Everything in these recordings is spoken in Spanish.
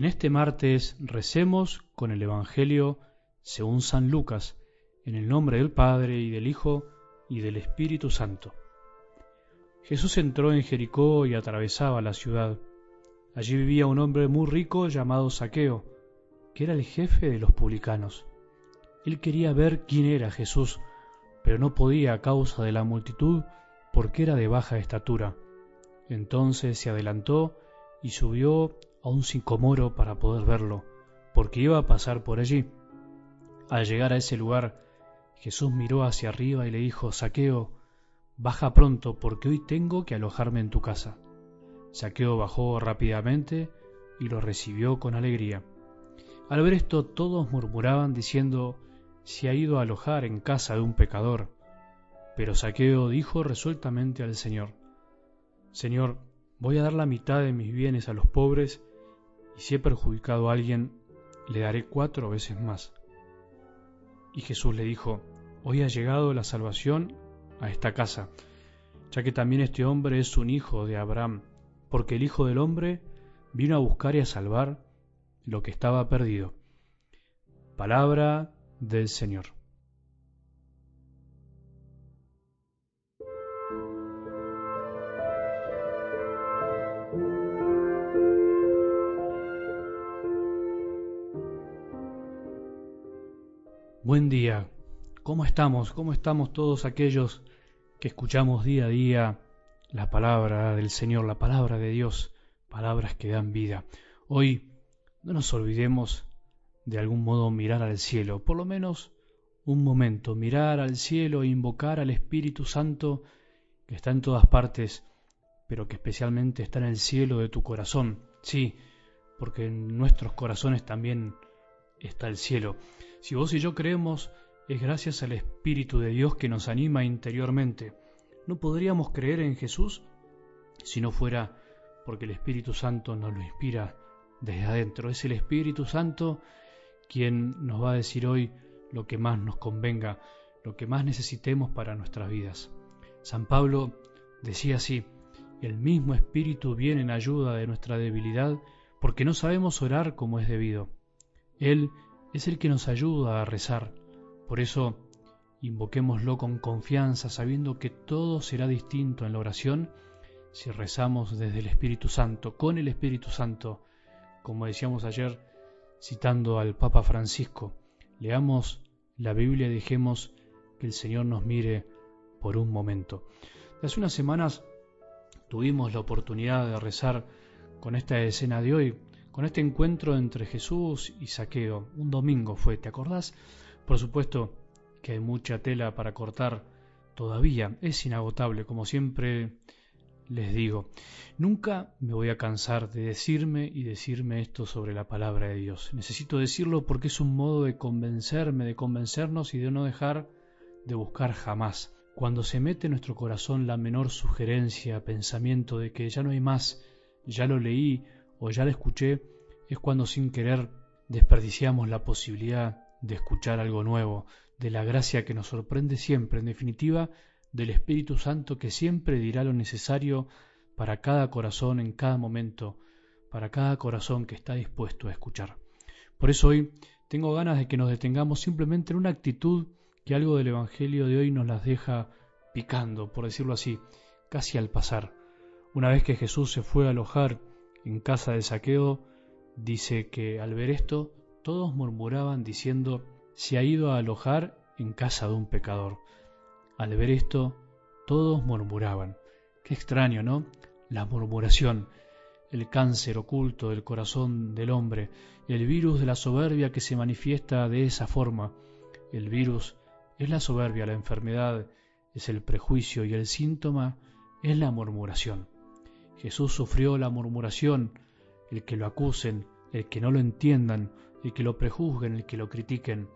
En este martes recemos con el Evangelio según San Lucas, en el nombre del Padre y del Hijo y del Espíritu Santo. Jesús entró en Jericó y atravesaba la ciudad. Allí vivía un hombre muy rico llamado Saqueo, que era el jefe de los publicanos. Él quería ver quién era Jesús, pero no podía a causa de la multitud, porque era de baja estatura. Entonces se adelantó y subió a un sicomoro para poder verlo, porque iba a pasar por allí. Al llegar a ese lugar, Jesús miró hacia arriba y le dijo, Saqueo, baja pronto, porque hoy tengo que alojarme en tu casa. Saqueo bajó rápidamente y lo recibió con alegría. Al ver esto todos murmuraban diciendo, se ha ido a alojar en casa de un pecador. Pero Saqueo dijo resueltamente al Señor, Señor, voy a dar la mitad de mis bienes a los pobres, y si he perjudicado a alguien, le daré cuatro veces más. Y Jesús le dijo, Hoy ha llegado la salvación a esta casa, ya que también este hombre es un hijo de Abraham, porque el Hijo del Hombre vino a buscar y a salvar lo que estaba perdido. Palabra del Señor. Buen día. ¿Cómo estamos? ¿Cómo estamos todos aquellos que escuchamos día a día la palabra del Señor, la palabra de Dios, palabras que dan vida? Hoy no nos olvidemos de algún modo mirar al cielo, por lo menos un momento, mirar al cielo e invocar al Espíritu Santo que está en todas partes, pero que especialmente está en el cielo de tu corazón. Sí, porque en nuestros corazones también está el cielo. Si vos y yo creemos, es gracias al Espíritu de Dios que nos anima interiormente. No podríamos creer en Jesús si no fuera porque el Espíritu Santo nos lo inspira desde adentro. Es el Espíritu Santo quien nos va a decir hoy lo que más nos convenga, lo que más necesitemos para nuestras vidas. San Pablo decía así, el mismo Espíritu viene en ayuda de nuestra debilidad porque no sabemos orar como es debido. Él es el que nos ayuda a rezar. Por eso, invoquémoslo con confianza, sabiendo que todo será distinto en la oración si rezamos desde el Espíritu Santo, con el Espíritu Santo, como decíamos ayer, citando al Papa Francisco. Leamos la Biblia y dejemos que el Señor nos mire por un momento. Hace unas semanas tuvimos la oportunidad de rezar con esta escena de hoy, con este encuentro entre Jesús y Saqueo. Un domingo fue, ¿te acordás? Por supuesto que hay mucha tela para cortar todavía, es inagotable, como siempre les digo. Nunca me voy a cansar de decirme y decirme esto sobre la palabra de Dios. Necesito decirlo porque es un modo de convencerme, de convencernos y de no dejar de buscar jamás. Cuando se mete en nuestro corazón la menor sugerencia, pensamiento de que ya no hay más, ya lo leí o ya la escuché, es cuando sin querer desperdiciamos la posibilidad de escuchar algo nuevo, de la gracia que nos sorprende siempre, en definitiva, del Espíritu Santo que siempre dirá lo necesario para cada corazón en cada momento, para cada corazón que está dispuesto a escuchar. Por eso hoy tengo ganas de que nos detengamos simplemente en una actitud que algo del Evangelio de hoy nos las deja picando, por decirlo así, casi al pasar. Una vez que Jesús se fue a alojar en casa de saqueo, dice que al ver esto, todos murmuraban diciendo, se ha ido a alojar en casa de un pecador. Al ver esto, todos murmuraban. Qué extraño, ¿no? La murmuración, el cáncer oculto del corazón del hombre, el virus de la soberbia que se manifiesta de esa forma. El virus es la soberbia, la enfermedad es el prejuicio y el síntoma es la murmuración. Jesús sufrió la murmuración, el que lo acusen, el que no lo entiendan, el que lo prejuzguen, el que lo critiquen.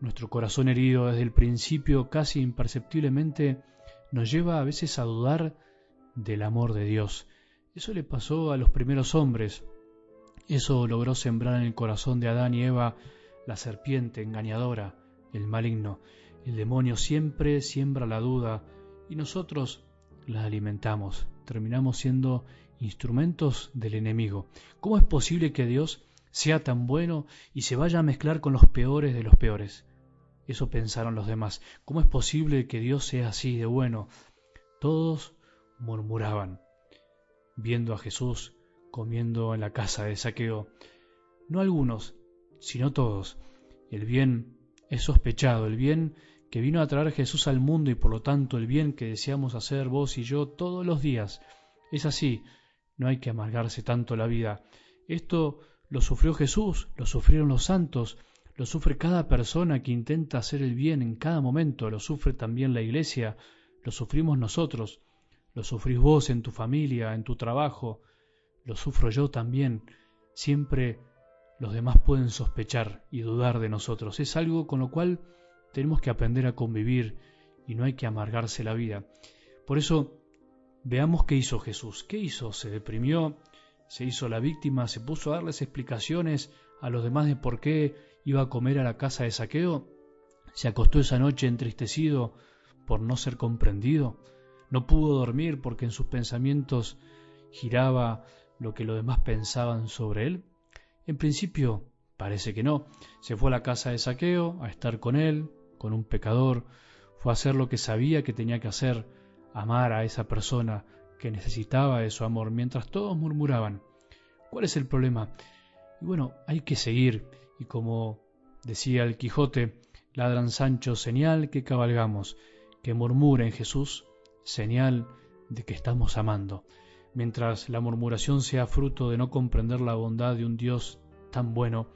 Nuestro corazón herido desde el principio casi imperceptiblemente nos lleva a veces a dudar del amor de Dios. Eso le pasó a los primeros hombres. Eso logró sembrar en el corazón de Adán y Eva la serpiente engañadora, el maligno. El demonio siempre siembra la duda y nosotros la alimentamos terminamos siendo instrumentos del enemigo. ¿Cómo es posible que Dios sea tan bueno y se vaya a mezclar con los peores de los peores. Eso pensaron los demás. ¿Cómo es posible que Dios sea así de bueno? Todos murmuraban, viendo a Jesús comiendo en la casa de saqueo. No algunos, sino todos. El bien es sospechado, el bien que vino a traer Jesús al mundo y por lo tanto el bien que deseamos hacer vos y yo todos los días. Es así, no hay que amargarse tanto la vida. Esto lo sufrió Jesús, lo sufrieron los santos, lo sufre cada persona que intenta hacer el bien en cada momento, lo sufre también la iglesia, lo sufrimos nosotros, lo sufrís vos en tu familia, en tu trabajo, lo sufro yo también. Siempre los demás pueden sospechar y dudar de nosotros. Es algo con lo cual tenemos que aprender a convivir y no hay que amargarse la vida. Por eso, veamos qué hizo Jesús. ¿Qué hizo? Se deprimió, se hizo la víctima, se puso a darles explicaciones a los demás de por qué iba a comer a la casa de saqueo. Se acostó esa noche entristecido por no ser comprendido. No pudo dormir porque en sus pensamientos giraba lo que los demás pensaban sobre él. En principio, parece que no. Se fue a la casa de saqueo a estar con él, con un pecador, fue hacer lo que sabía que tenía que hacer, amar a esa persona que necesitaba de su amor, mientras todos murmuraban. ¿Cuál es el problema? Y bueno, hay que seguir, y como decía el Quijote, ladran Sancho, señal que cabalgamos, que murmura en Jesús, señal de que estamos amando mientras la murmuración sea fruto de no comprender la bondad de un Dios tan bueno,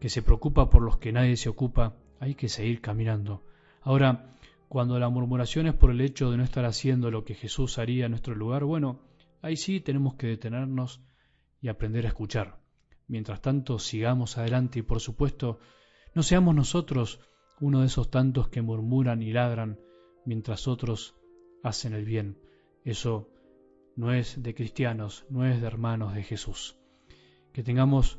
que se preocupa por los que nadie se ocupa, hay que seguir caminando. Ahora, cuando la murmuración es por el hecho de no estar haciendo lo que Jesús haría en nuestro lugar, bueno, ahí sí tenemos que detenernos y aprender a escuchar. Mientras tanto, sigamos adelante y por supuesto, no seamos nosotros uno de esos tantos que murmuran y ladran mientras otros hacen el bien. Eso no es de cristianos, no es de hermanos de Jesús. Que tengamos